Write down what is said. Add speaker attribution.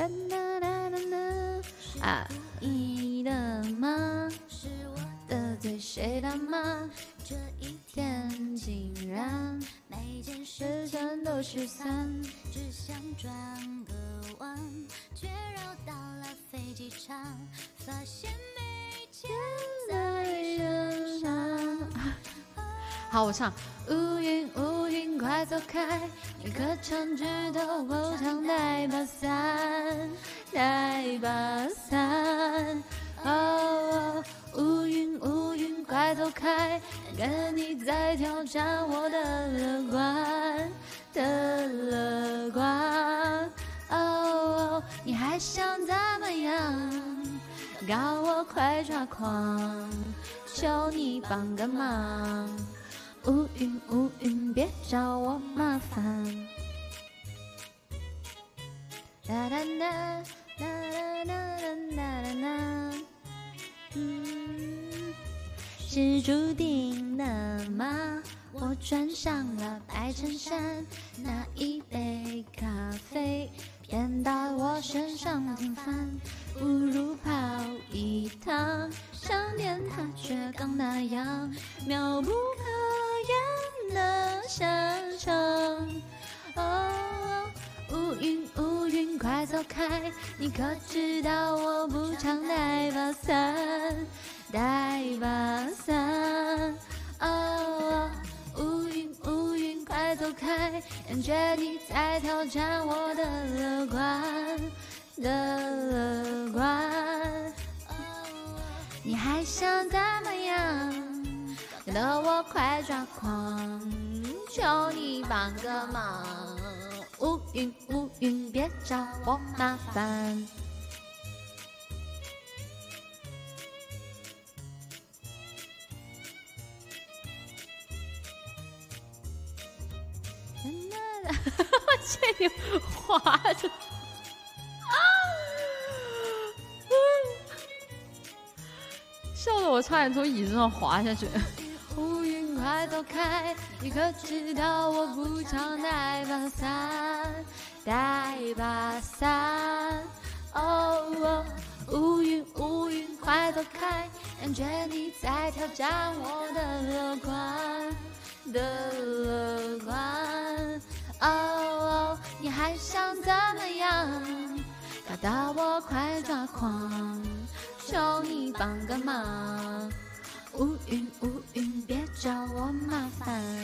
Speaker 1: 哒哒哒哒哒啊，你的吗？是我得罪谁了吗？这一天竟然每件事全都失散，只想转个弯，却绕到了飞机场，发现没钱在身上。好，我唱。快走开，你可曾知道我常带把伞，带把伞。哦，乌云乌云快走开，跟你在挑战我的乐观的乐观。哦，你还想怎么样？搞我快抓狂，求你帮个忙。乌云乌云，别找我麻烦。哒哒哒哒哒哒哒哒哒。嗯，是注定的吗？我穿上了白衬衫，那一杯咖啡偏到我身上挺烦，不如泡一汤，上电塔却刚那样，妙不快走开，你可知道我不常带把伞，带把伞。哦，乌云乌云快走开，感觉你在挑战我的乐观。的乐观。你还想怎么样？搞得我快抓狂，求你帮个忙。云乌云，别找我麻烦。我 这滑着，笑得我差点从椅子上滑下去。快走开，你可知道我不常带把伞，带把伞。哦，乌云乌云快走开，感觉你在挑战我的乐观的乐观。哦，你还想怎么样？搞到我快抓狂，求你帮个忙。乌云乌，找我麻烦。